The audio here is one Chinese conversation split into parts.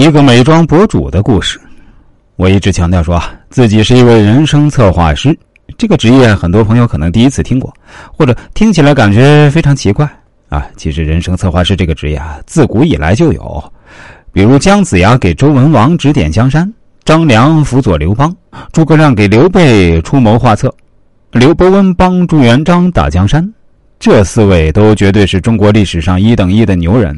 一个美妆博主的故事。我一直强调说自己是一位人生策划师，这个职业很多朋友可能第一次听过，或者听起来感觉非常奇怪啊。其实，人生策划师这个职业啊，自古以来就有，比如姜子牙给周文王指点江山，张良辅佐刘邦，诸葛亮给刘备出谋划策，刘伯温帮朱元璋打江山。这四位都绝对是中国历史上一等一的牛人，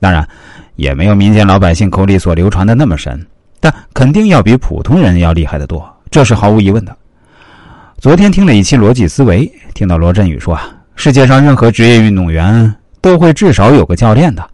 当然，也没有民间老百姓口里所流传的那么神，但肯定要比普通人要厉害得多，这是毫无疑问的。昨天听了一期逻辑思维，听到罗振宇说啊，世界上任何职业运动员都会至少有个教练的，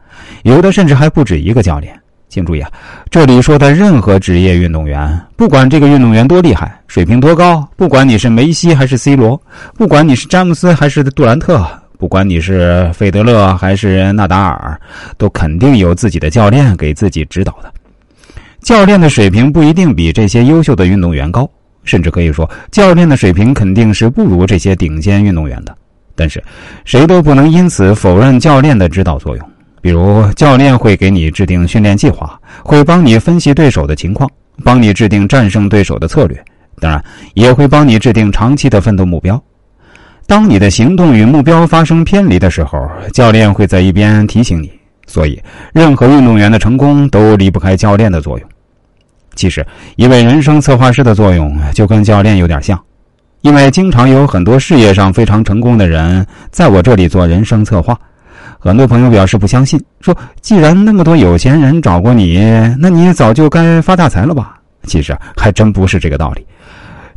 有的甚至还不止一个教练。请注意啊，这里说的任何职业运动员，不管这个运动员多厉害，水平多高，不管你是梅西还是 C 罗，不管你是詹姆斯还是杜兰特，不管你是费德勒还是纳达尔，都肯定有自己的教练给自己指导的。教练的水平不一定比这些优秀的运动员高，甚至可以说，教练的水平肯定是不如这些顶尖运动员的。但是，谁都不能因此否认教练的指导作用。比如，教练会给你制定训练计划，会帮你分析对手的情况，帮你制定战胜对手的策略，当然也会帮你制定长期的奋斗目标。当你的行动与目标发生偏离的时候，教练会在一边提醒你。所以，任何运动员的成功都离不开教练的作用。其实，一位人生策划师的作用就跟教练有点像，因为经常有很多事业上非常成功的人在我这里做人生策划。很多朋友表示不相信，说：“既然那么多有钱人找过你，那你早就该发大财了吧？”其实还真不是这个道理，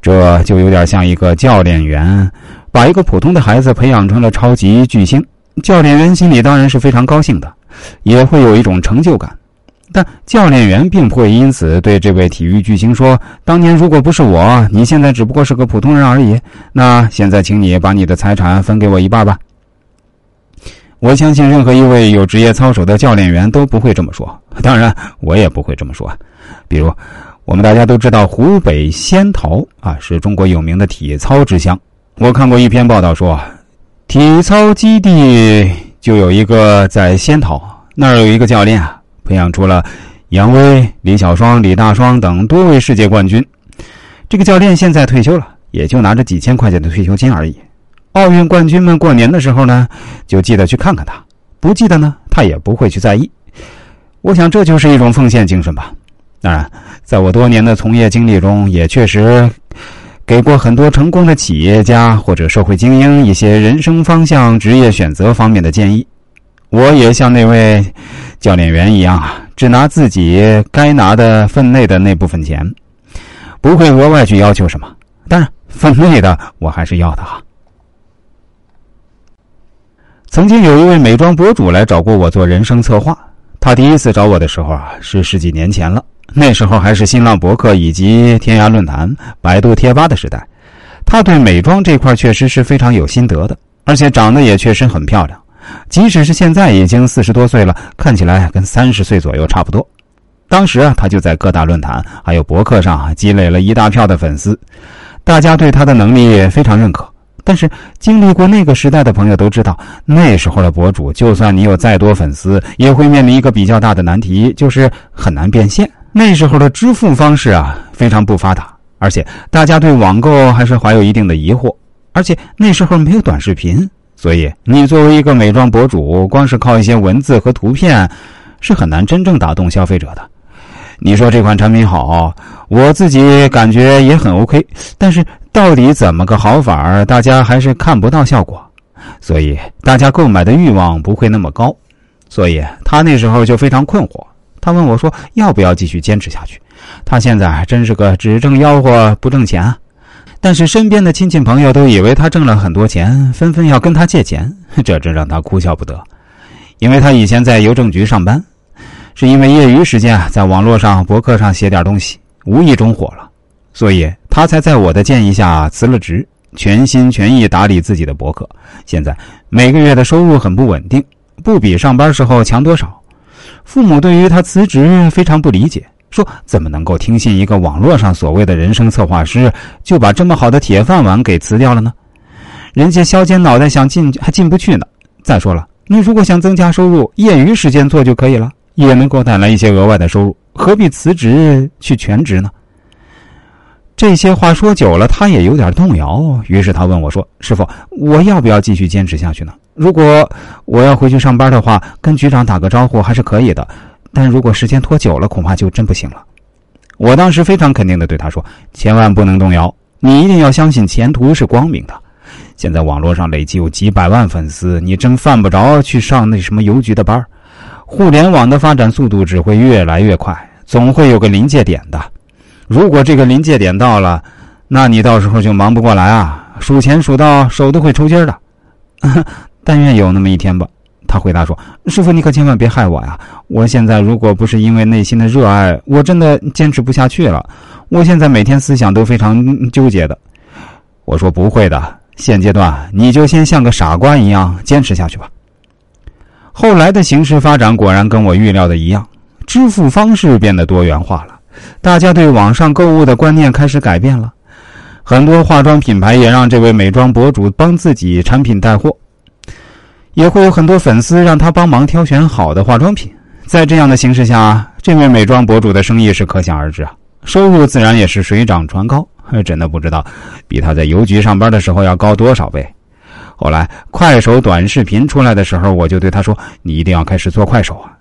这就有点像一个教练员把一个普通的孩子培养成了超级巨星，教练员心里当然是非常高兴的，也会有一种成就感。但教练员并不会因此对这位体育巨星说：“当年如果不是我，你现在只不过是个普通人而已。那现在，请你把你的财产分给我一半吧。”我相信任何一位有职业操守的教练员都不会这么说，当然我也不会这么说。比如，我们大家都知道湖北仙桃啊，是中国有名的体操之乡。我看过一篇报道说，体操基地就有一个在仙桃，那儿有一个教练啊，培养出了杨威、李小双、李大双等多位世界冠军。这个教练现在退休了，也就拿着几千块钱的退休金而已。奥运冠军们过年的时候呢，就记得去看看他；不记得呢，他也不会去在意。我想这就是一种奉献精神吧。当然，在我多年的从业经历中，也确实给过很多成功的企业家或者社会精英一些人生方向、职业选择方面的建议。我也像那位教练员一样啊，只拿自己该拿的分内的那部分钱，不会额外去要求什么。当然，分内的我还是要的哈。曾经有一位美妆博主来找过我做人生策划。他第一次找我的时候啊，是十几年前了。那时候还是新浪博客以及天涯论坛、百度贴吧的时代。他对美妆这块确实是非常有心得的，而且长得也确实很漂亮。即使是现在已经四十多岁了，看起来跟三十岁左右差不多。当时啊，他就在各大论坛还有博客上积累了一大票的粉丝，大家对他的能力非常认可。但是经历过那个时代的朋友都知道，那时候的博主，就算你有再多粉丝，也会面临一个比较大的难题，就是很难变现。那时候的支付方式啊，非常不发达，而且大家对网购还是怀有一定的疑惑。而且那时候没有短视频，所以你作为一个美妆博主，光是靠一些文字和图片，是很难真正打动消费者的。你说这款产品好，我自己感觉也很 OK，但是到底怎么个好法大家还是看不到效果，所以大家购买的欲望不会那么高，所以他那时候就非常困惑。他问我说：“要不要继续坚持下去？”他现在真是个只挣吆喝不挣钱啊！但是身边的亲戚朋友都以为他挣了很多钱，纷纷要跟他借钱，这真让他哭笑不得。因为他以前在邮政局上班。是因为业余时间，在网络上博客上写点东西，无意中火了，所以他才在我的建议下辞了职，全心全意打理自己的博客。现在每个月的收入很不稳定，不比上班时候强多少。父母对于他辞职非常不理解，说怎么能够听信一个网络上所谓的人生策划师，就把这么好的铁饭碗给辞掉了呢？人家削尖脑袋想进还进不去呢。再说了，你如果想增加收入，业余时间做就可以了。也能给我带来一些额外的收入，何必辞职去全职呢？”这些话说久了，他也有点动摇。于是他问我说：“师傅，我要不要继续坚持下去呢？如果我要回去上班的话，跟局长打个招呼还是可以的。但如果时间拖久了，恐怕就真不行了。”我当时非常肯定的对他说：“千万不能动摇，你一定要相信前途是光明的。现在网络上累计有几百万粉丝，你真犯不着去上那什么邮局的班互联网的发展速度只会越来越快，总会有个临界点的。”如果这个临界点到了，那你到时候就忙不过来啊！数钱数到手都会抽筋儿的。但愿有那么一天吧。他回答说：“师傅，你可千万别害我呀！我现在如果不是因为内心的热爱，我真的坚持不下去了。我现在每天思想都非常纠结的。”我说：“不会的，现阶段你就先像个傻瓜一样坚持下去吧。”后来的形势发展果然跟我预料的一样，支付方式变得多元化了。大家对网上购物的观念开始改变了，很多化妆品牌也让这位美妆博主帮自己产品带货，也会有很多粉丝让他帮忙挑选好的化妆品。在这样的形势下，这位美妆博主的生意是可想而知啊，收入自然也是水涨船高。真的不知道比他在邮局上班的时候要高多少倍。后来快手短视频出来的时候，我就对他说：“你一定要开始做快手啊。”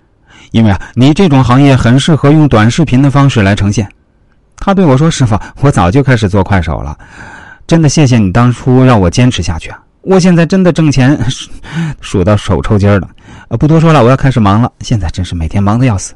因为啊，你这种行业很适合用短视频的方式来呈现。他对我说：“师傅，我早就开始做快手了，真的谢谢你当初让我坚持下去啊！我现在真的挣钱数到手抽筋了。呃，不多说了，我要开始忙了。现在真是每天忙的要死。”